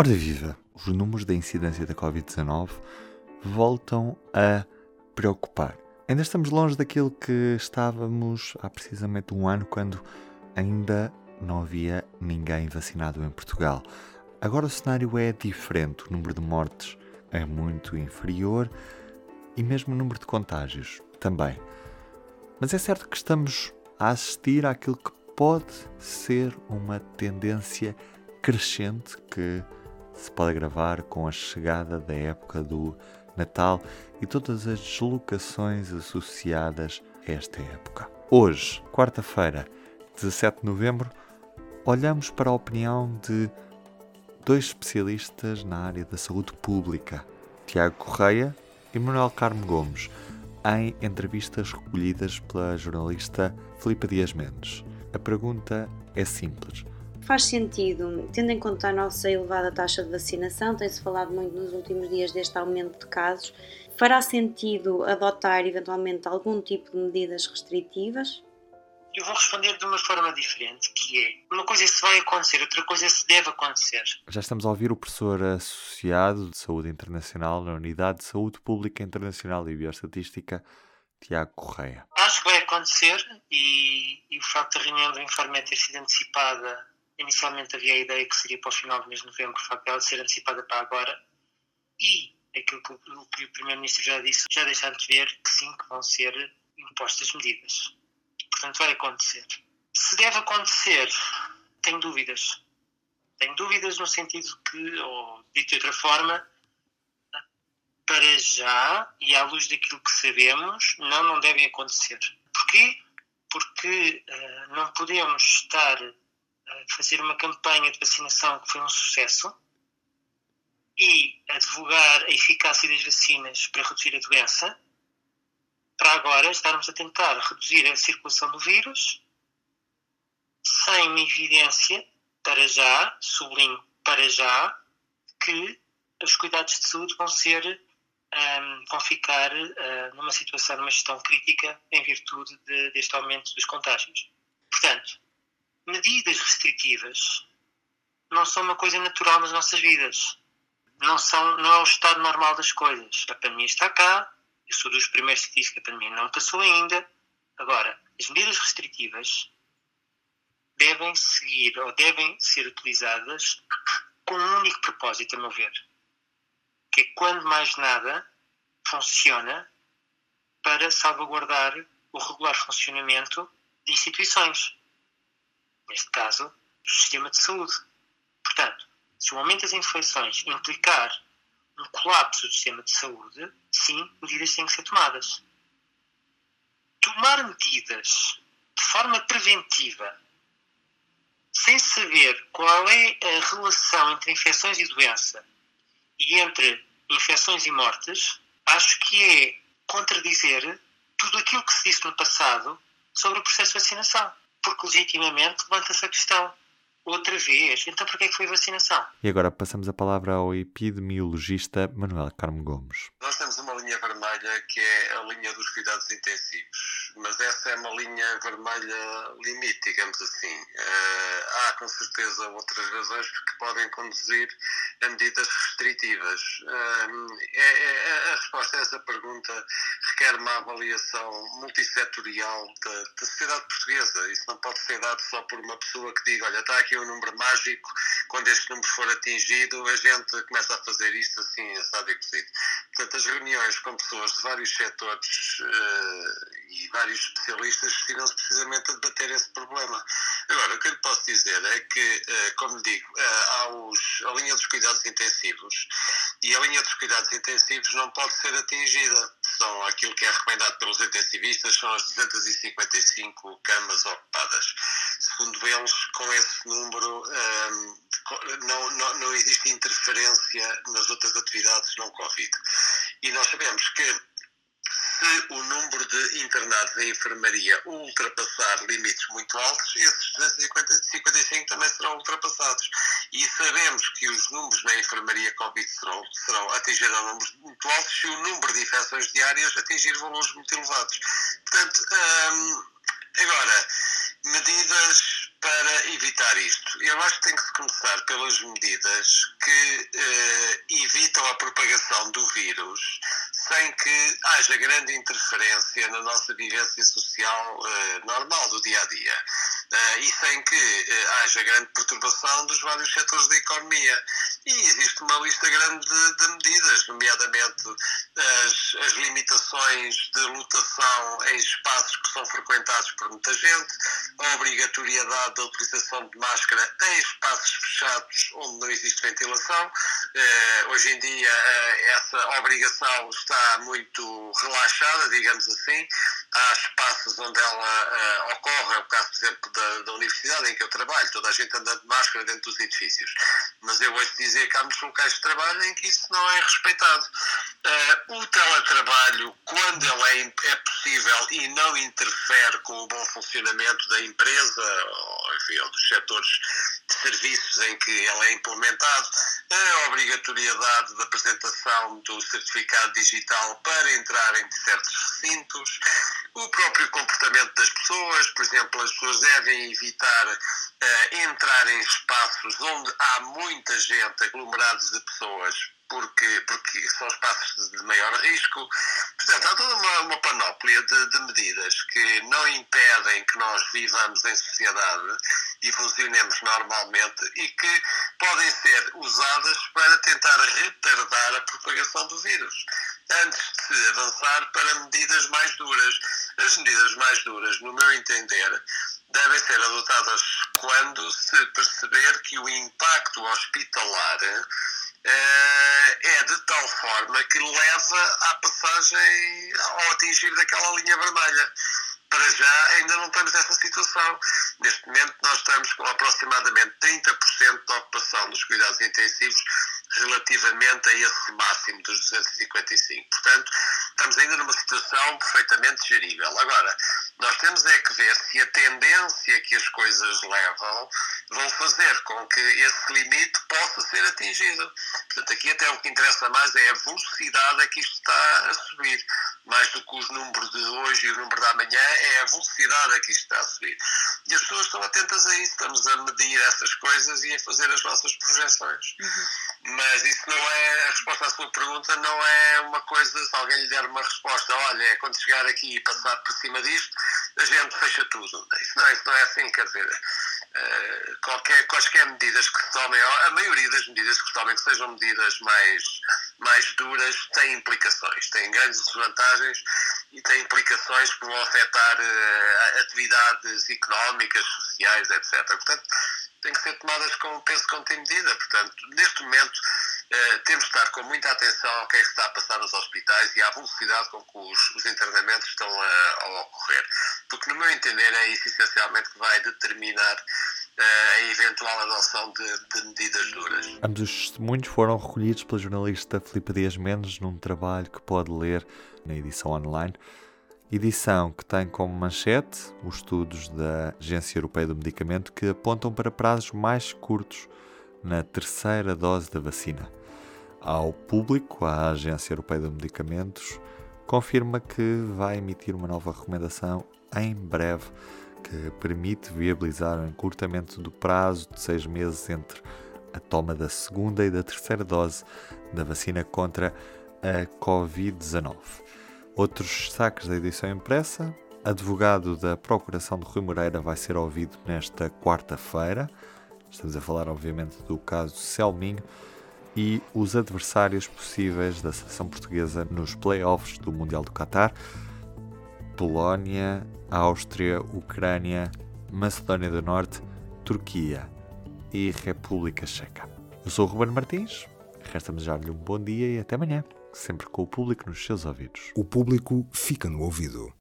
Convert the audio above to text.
Ora viva, os números da incidência da Covid-19 voltam a preocupar. Ainda estamos longe daquilo que estávamos há precisamente um ano, quando ainda não havia ninguém vacinado em Portugal. Agora o cenário é diferente, o número de mortes é muito inferior e mesmo o número de contágios também. Mas é certo que estamos a assistir àquilo que pode ser uma tendência crescente que se pode agravar com a chegada da época do Natal e todas as deslocações associadas a esta época. Hoje, quarta-feira, 17 de novembro, olhamos para a opinião de dois especialistas na área da saúde pública, Tiago Correia e Manuel Carmo Gomes, em entrevistas recolhidas pela jornalista Filipe Dias Mendes. A pergunta é simples faz sentido, tendo em conta a nossa elevada taxa de vacinação, tem-se falado muito nos últimos dias deste aumento de casos, fará sentido adotar eventualmente algum tipo de medidas restritivas? Eu vou responder de uma forma diferente, que é uma coisa é se vai acontecer, outra coisa é se deve acontecer. Já estamos a ouvir o professor associado de Saúde Internacional na Unidade de Saúde Pública Internacional e Bioestatística, Tiago Correia. Acho que vai acontecer e, e o facto da reunião do Informe ter sido antecipada Inicialmente havia a ideia que seria para o final do mês de novembro, facto de ser antecipada para agora. E aquilo que o, que o Primeiro-Ministro já disse, já deixaram de ver que sim, que vão ser impostas medidas. Portanto, vai acontecer. Se deve acontecer, tenho dúvidas. Tenho dúvidas no sentido que, ou dito de outra forma, para já, e à luz daquilo que sabemos, não, não devem acontecer. Porquê? Porque uh, não podemos estar fazer uma campanha de vacinação que foi um sucesso e divulgar a eficácia das vacinas para reduzir a doença, para agora estarmos a tentar reduzir a circulação do vírus sem evidência, para já, sublinho, para já, que os cuidados de saúde vão ser um, vão ficar uh, numa situação, numa gestão crítica em virtude de, deste aumento dos contágios. Portanto, medidas restritivas não são uma coisa natural nas nossas vidas. Não, são, não é o estado normal das coisas. A pandemia está cá, eu sou dos primeiros que diz que a pandemia não passou ainda. Agora, as medidas restritivas devem seguir ou devem ser utilizadas com um único propósito, a meu ver, que é quando mais nada funciona para salvaguardar o regular funcionamento de instituições neste caso, do sistema de saúde. Portanto, se o aumento das infecções implicar um colapso do sistema de saúde, sim, medidas têm que ser tomadas. Tomar medidas de forma preventiva, sem saber qual é a relação entre infecções e doença e entre infecções e mortes, acho que é contradizer tudo aquilo que se disse no passado sobre o processo de vacinação porque legitimamente levanta-se a questão outra vez. Então, para que é que foi a vacinação? E agora passamos a palavra ao epidemiologista Manuel Carmo Gomes. Nós temos uma linha vermelha que é a linha dos cuidados intensivos, mas essa é uma linha vermelha limite, digamos assim. Uh, há com certeza outras razões que podem conduzir a medidas restritivas. Uh, é, é, a resposta a essa pergunta requer uma avaliação multissetorial da, da sociedade portuguesa. Isso não pode ser dado só por uma pessoa que diga, olha, está aqui um número mágico, quando este número for atingido, a gente começa a fazer isto assim, assado e cozido. Portanto, as reuniões com pessoas de vários setores uh, e vários especialistas destinam-se precisamente a debater esse problema. Agora, o que eu lhe posso dizer é que, uh, como digo, uh, há os, a linha dos cuidados intensivos e a linha dos cuidados intensivos não pode ser atingida. São aquilo que é recomendado pelos intensivistas, são as 255 camas ocupadas. Segundo eles, com esse número um, não, não, não existe interferência nas outras atividades não Covid. E nós sabemos que se o número de internados em enfermaria ultrapassar limites muito altos, esses 255 também serão ultrapassados. E sabemos que os números na enfermaria Covid serão, serão atingirão números muito altos se o número de infecções diárias atingir valores muito elevados. Portanto, hum, agora, medidas para evitar isto. Eu acho que tem que se começar pelas medidas que à propagação do vírus sem que haja grande interferência na nossa vivência social uh, normal do dia a dia uh, e sem que uh, haja grande perturbação dos vários setores da economia. E existe uma lista grande de, de medidas, nomeadamente as, as, limitações de lotação em espaços que são frequentados por muita gente, a obrigatoriedade da utilização de máscara em espaços fechados onde não existe ventilação. hoje em dia, essa obrigação está muito relaxada, digamos assim. Há espaços onde ela uh, ocorre, é o caso, por exemplo, da, da, universidade em que eu trabalho, toda a gente anda de máscara dentro dos edifícios. Mas eu vou dizer que há muitos locais de trabalho em que isso não é respeitado. Uh, o teletrabalho, quando ele é, é, possível e não interfere com o bom funcionamento da empresa ou, enfim, ou dos setores de serviços em que ele é implementado, a obrigatoriedade da apresentação do certificado digital para entrar em certos recintos, o próprio comportamento das pessoas, por exemplo, as pessoas devem evitar uh, entrar em espaços onde há muita gente, aglomerados de pessoas, porque, porque são espaços de maior risco. Portanto, há toda uma, uma panóplia de, de, medidas que não impedem que nós vivamos em sociedade e funcionemos normalmente e que podem ser usadas para tentar retardar a propagação do vírus, antes de se avançar para medidas mais duras. As medidas mais duras, no meu entender, devem ser adotadas quando se perceber que o impacto hospitalar eh, é de tal forma que leva à passagem ao atingir daquela linha vermelha. Para já ainda não estamos nessa situação. Neste momento nós estamos com aproximadamente 30% da ocupação dos cuidados intensivos relativamente a esse máximo dos 255. Portanto, estamos ainda numa situação perfeitamente gerível. Agora, nós temos é que ver se a tendência que as coisas levam vão fazer com que esse limite possa ser atingido. Portanto, aqui até o que interessa mais é a velocidade a que isto está a subir. Mais do que os números de hoje e o número da manhã, é a velocidade a que isto está a subir. E as pessoas estão atentas a isso. Estamos a medir essas coisas e a fazer as nossas projeções. Uhum. Mas isso não é, a resposta à sua pergunta não é uma coisa, se alguém lhe der uma resposta, olha, é quando chegar aqui e passar por cima disto, a gente fecha tudo. Isso não, isso não é assim, quer dizer, uh, qualquer, quaisquer medidas que se tomem, a maioria das medidas que se tomem, que sejam medidas mais, mais duras, têm implicações, têm grandes desvantagens e têm implicações que vão afetar uh, atividades económicas, sociais, etc. Portanto, têm que ser tomadas com peso conta medida. Portanto, neste momento, eh, temos de estar com muita atenção ao que é que está a passar nos hospitais e à velocidade com que os, os internamentos estão a, a, ocorrer. Porque, no meu entender, é isso essencialmente que vai determinar uh, a eventual adoção de, de, medidas duras. Ambos os testemunhos foram recolhidos pela jornalista Filipe Dias Mendes num trabalho que pode ler na edição online. Edição que tem como manchete os estudos da Agência Europeia do Medicamento que apontam para prazos mais curtos na terceira dose da vacina ao público, a Agência Europeia de Medicamentos confirma que vai emitir uma nova recomendação em breve que permite viabilizar o encurtamento do prazo de seis meses entre a toma da segunda e da terceira dose da vacina contra a Covid-19. Outros destaques da edição impressa. Advogado da Procuração de Rui Moreira vai ser ouvido nesta quarta-feira. Estamos a falar, obviamente, do caso Selminho e os adversários possíveis da seleção portuguesa nos playoffs do Mundial do Qatar: Polónia, Áustria, Ucrânia, Macedónia do Norte, Turquia e República Checa. Eu sou o Ruben Martins, resta-me desejar-lhe um bom dia e até amanhã, sempre com o público nos seus ouvidos. O público fica no ouvido.